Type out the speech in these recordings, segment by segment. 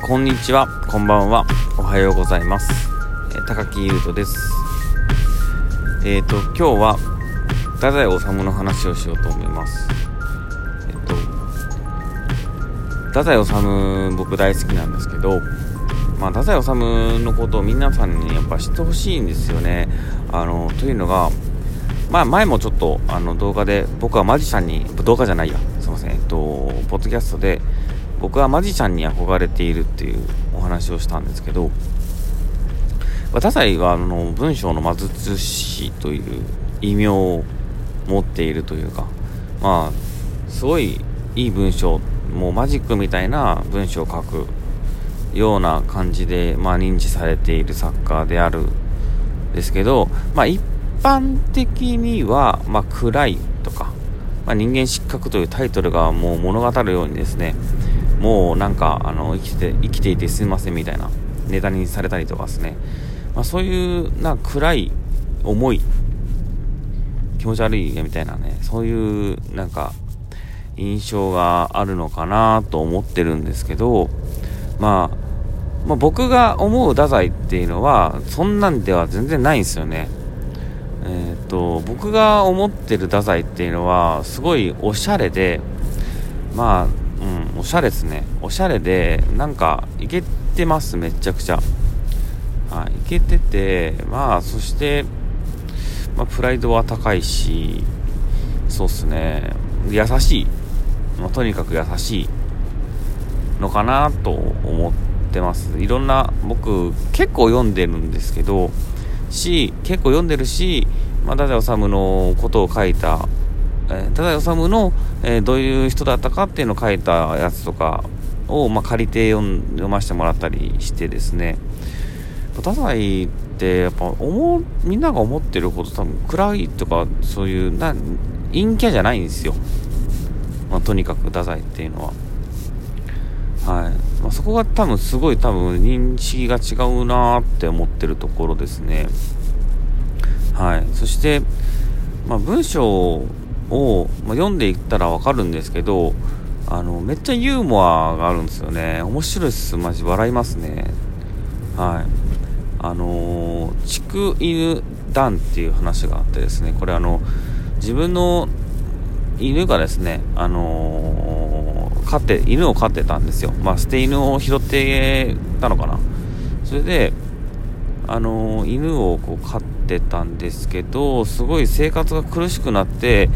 こんにちは、こんばんは、おはようございます。えー高木優斗です。えっ、と、今日は、太宰治の話をしようと思います。えっ、と、太宰治僕大好きなんですけど、まあ、太宰治のことを皆さんにやっぱ知ってほしいんですよね。あの、というのが、まあ、前もちょっとあの動画で僕はマジシャンに動画じゃないやすいませんえっとポッドキャストで僕はマジシャンに憧れているっていうお話をしたんですけど太宰はあの文章の魔術師という異名を持っているというかまあすごいいい文章もうマジックみたいな文章を書くような感じで、まあ、認知されている作家であるですけど、まあ、一般的には、まあ、暗いとか、まあ、人間失格というタイトルがもう物語るようにですねもうなんかあの生きて生きていてすみませんみたいなネタにされたりとかですね、まあ、そういうなんか暗い重い気持ち悪いみたいなねそういうなんか印象があるのかなと思ってるんですけど、まあ、まあ僕が思う太宰っていうのはそんなんでは全然ないんですよね。えーと僕が思ってる太宰っていうのはすごいおしゃれでまあおしゃれですね。おしゃれでなんかいけてますめちゃくちゃ。はいいけててまあそして、まあ、プライドは高いしそうっすね。優しい、まあとにかく優しいのかなと思ってます。いろんな僕結構読んでるんですけどし結構読んでるし、まあ、太宰治のことを書いた、えー、太宰治の、えーどういう人だったかっていうのを書いたやつとかを、まあ、借りて読ませてもらったりしてですね太宰ってやっぱ思うみんなが思ってるほど多分暗いとかそういうな陰キャじゃないんですよ、まあ、とにかく太宰っていうのは。はいまあ、そこが多分すごい多分認識が違うなって思ってるところですね。はい、そして、まあ、文章を、まあ、読んでいったらわかるんですけどあのめっちゃユーモアがあるんですよね。面白いです。マジ笑いますね。はい。あのー、畜犬団っていう話があってですね。これあの自分の犬がですねあの飼って犬を飼ってたんですよ。まあ捨て犬を拾ってたのかな。それであの犬をこう飼ってたんですけどすごい生活が苦しくなって、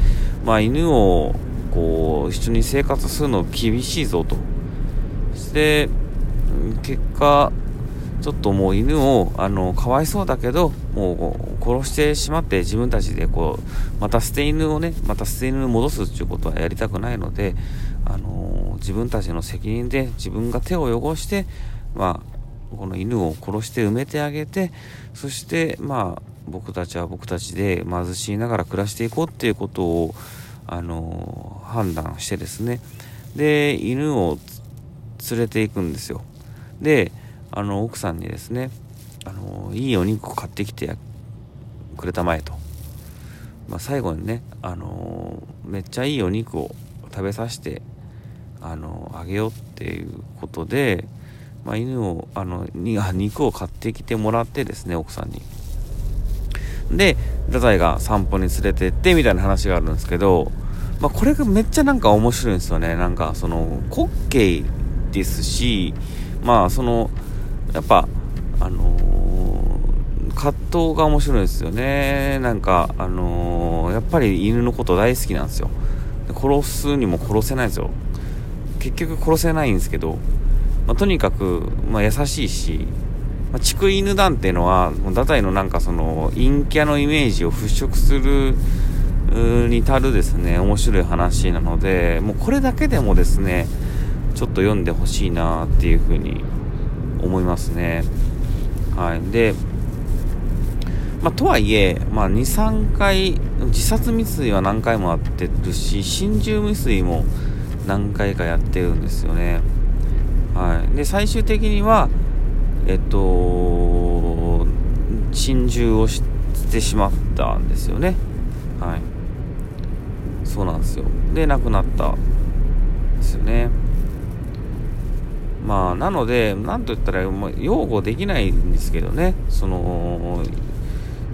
まあ、犬をこう一緒に生活するの厳しいぞと。して結果ちょっともう犬をあのかわいそうだけどもう殺してしまって自分たちでこうまた捨て犬をねまた捨て犬に戻すっていうことはやりたくないのであの自分たちの責任で自分が手を汚してまあこの犬を殺して埋めてあげてそしてまあ僕たちは僕たちで貧しいながら暮らしていこうっていうことをあの判断してですね。で犬を連れていくんですよ。であの奥さんにですねあのいいお肉を買ってきてくれたまえと、まあ、最後にねあのめっちゃいいお肉を食べさせてあのあげようっていうことで、まあ、犬をあのにあ肉を買ってきてもらってですね奥さんに。で太宰が散歩に連れてってみたいな話があるんですけど、まあ、これがめっちゃなんか面白いんですよね。なんかその滑稽ですしまあそのやっぱあのー葛藤が面白いですよね。なんかあのーやっぱり犬のこと大好きなんですよ。殺すにも殺せないですよ。結局殺せないんですけど、まあ、とにかく、まあ、優しいし、まあ、畜犬団っていうのは太宰のなんかその陰キャのイメージを払拭するに足るですね面白い話なのでもうこれだけでもですねちょっと読んでほしいなっていうふうに思いますねはいでまあ、とはいえ、まあ、2、3回、自殺未遂は何回もやってるし、心中未遂も何回かやってるんですよね。はい。で、最終的には、えっと、心中をしてしまったんですよね。はい。そうなんですよ。で、亡くなったんですよね。まあなので何と言ったらもう擁護できないんですけどねその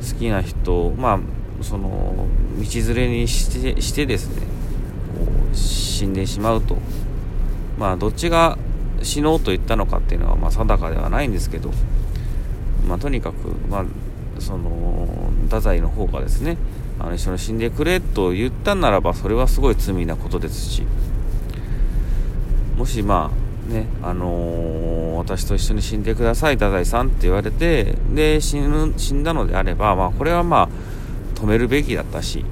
好きな人まあその道連れにしてしてですねこう死んでしまうとまあどっちが死のうと言ったのかっていうのはまあ定かではないんですけどまあとにかくまあその太宰の方がですねあの一緒に死んでくれと言ったならばそれはすごい罪なことですしもしまあねあのー、私と一緒に死んでください太宰さんって言われてで死ぬ死んだのであればまあこれはまあ止めるべきだったし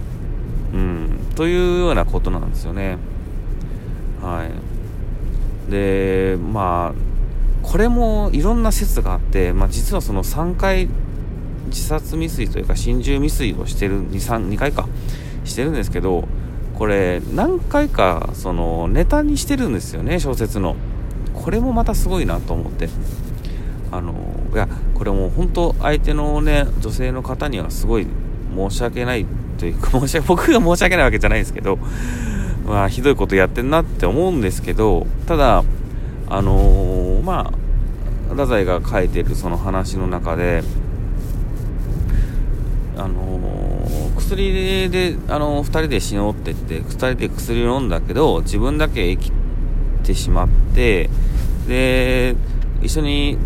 うんというようなことなんですよね。はい。でまあこれもいろんな説があって、まあ、実はその3回自殺未遂というか心中未遂をしてる 2, 3 2回かしてるんですけどこれ何回かそのネタにしてるんですよね小説の。これもまたすごいなと思って。あのいやこれも本当相手のね女性の方にはすごい申し訳ないというか申し訳僕が申し訳ないわけじゃないですけどまあひどいことやってんなって思うんですけどただあのー、まあ太宰が書いてるその話の中であのー、薬で、あのー、2人で死のうって言って2人で薬を飲んだけど自分だけ生きてしまってで一緒に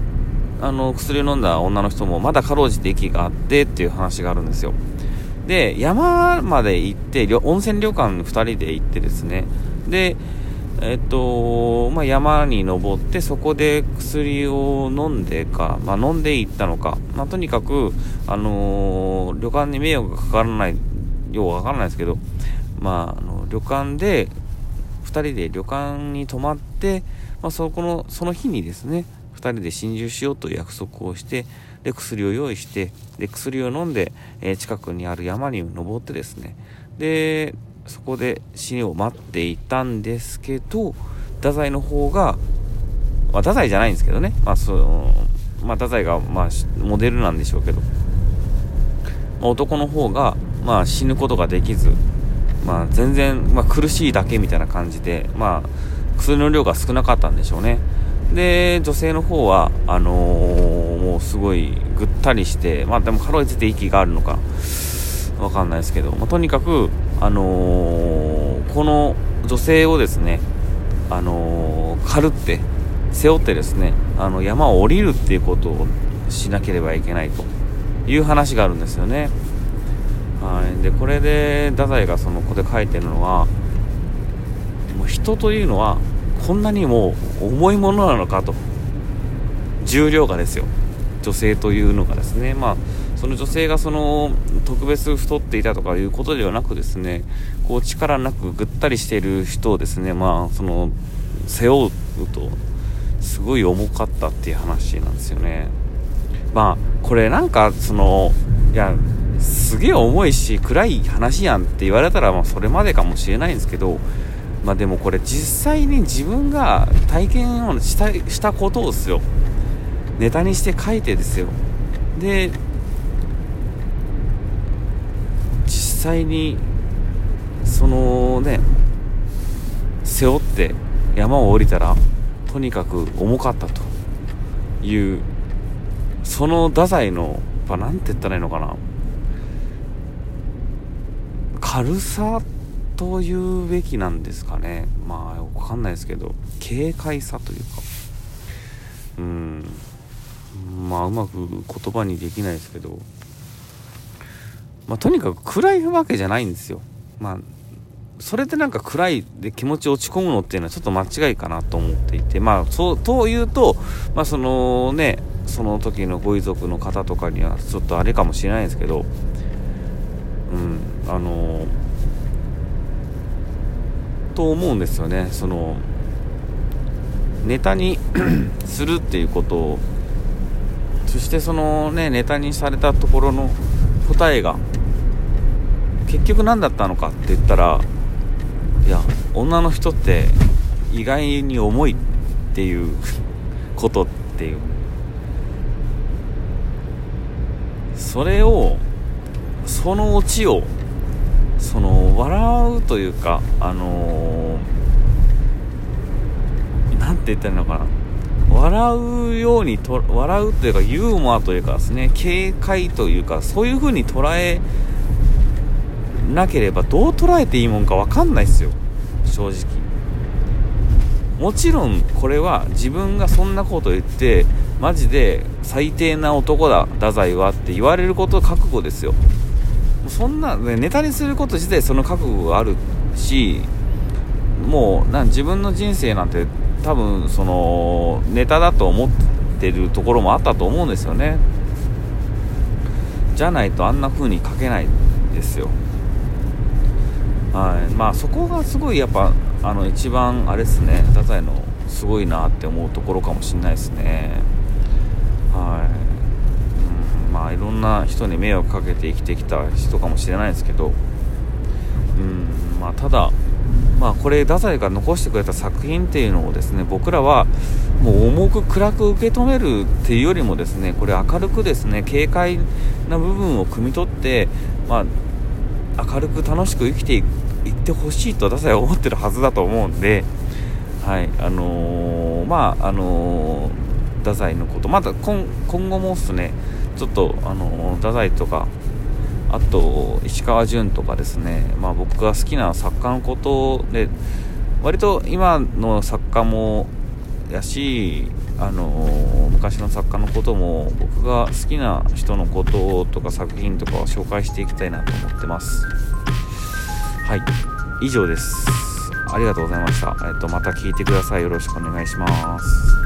あの薬を飲んだ女の人もまだかろうじて息があってっていう話があるんですよ。で山まで行って温泉旅館2人で行ってですね。でえっと、まあ、山に登ってそこで薬を飲んでか、まあ、飲んでいったのか、まあ、とにかく、あのー、旅館に迷惑がかからないようわからないですけど、まあ、あの旅館で2人で旅館に泊まって、まあ、そこのその日にですね2人で心中しようという約束をしてで薬を用意してで薬を飲んで、えー、近くにある山に登ってですね。でそこで死を待っていたんですけど太宰の方が、まあ、太宰じゃないんですけどね、まあそまあ、太宰が、まあ、モデルなんでしょうけど、まあ、男の方が、まあ、死ぬことができず、まあ、全然、まあ、苦しいだけみたいな感じで、まあ、薬の量が少なかったんでしょうね。で女性の方はあのー、もうすごいぐったりしてまあでもかろうじて息があるのかわかんないですけど、まあ、とにかくあのー、この女性をですね、あのー、軽って背負ってですねあの山を降りるっていうことをしなければいけないという話があるんですよね。はい、でこれで太宰がそのここで書いてるのはもう人というのはこんなにも重いものなのかと。重量がですよ。女性というのがですね。まあその女性がその特別太っていたとかいうことではなくですねこう力なくぐったりしている人をですねまあその背負うとすごい重かったっていう話なんですよね。まあこれなんかそのいやすげえ重いし暗い話やんって言われたらまあそれまでかもしれないんですけどまあでもこれ実際に自分が体験をしたしたことをですよ。ネタにして書いてですよ。で実際にそのね背負って山を降りたらとにかく重かったというその太宰の何て言ったらいいのかな。軽さというべきなんですかね。まあ分かんないですけど軽快さというか。うん。まあうまく言葉にできないですけど。まあ、とにかく暗いわけじゃないんですよ。まあ、それでなんか暗いで気持ち落ち込むのっていうのはちょっと間違いかなと思っていて、まあ、そう、というと、まあ、そのね、その時のご遺族の方とかにはちょっとあれかもしれないですけど、うん、あのと思うんですよね。その、ネタに するっていうことを、そしてそのね、ネタにされたところの答えが結局何だったのかって言ったらいや女の人って意外に重いっていう ことっていうそれをそのオチをその笑うというかあのー、て言ったらいいのかな。笑うようにと笑うというかユーモアというかですね警戒というかそういう風に捉えなければどう捉えていいもんか分かんないですよ。正直。もちろんこれは自分がそんなこと言ってマジで最低な男だ太宰はって言われること覚悟ですよ。そんな、ね、ネタにすること自体その覚悟があるしもうな自分の人生なんて多分そのネタだと思ってるところもあったと思うんですよね。じゃないとあんな風に書けないですよ。はい。まあそこがすごいやっぱあの一番あれですね。太宰のすごいなって思うところかもしれないですねはい、うん、な人に迷惑かけて生きてきた人かもしれないですけどうんまあただまあ、これ太宰が残してくれた作品っていうのをですね僕らはもう重く暗く受け止めるっていうよりもですねこれ明るくですね軽快な部分を汲み取って、まあ、明るく楽しく生きていってほしいと太宰は思ってるはずだと思うんで、はいあのー、まああのー、太宰のことまた今後もですねちょっと、あの、太宰とかあと石川淳とかですね、まあ、僕が好きな作家のことで割と今の作家もやしあの昔の作家のことも僕が好きな人のこととか作品とかを紹介していきたいなと思ってます。はい。以上です。ありがとうございました、えっと、また聞いてください。よろしくお願いします。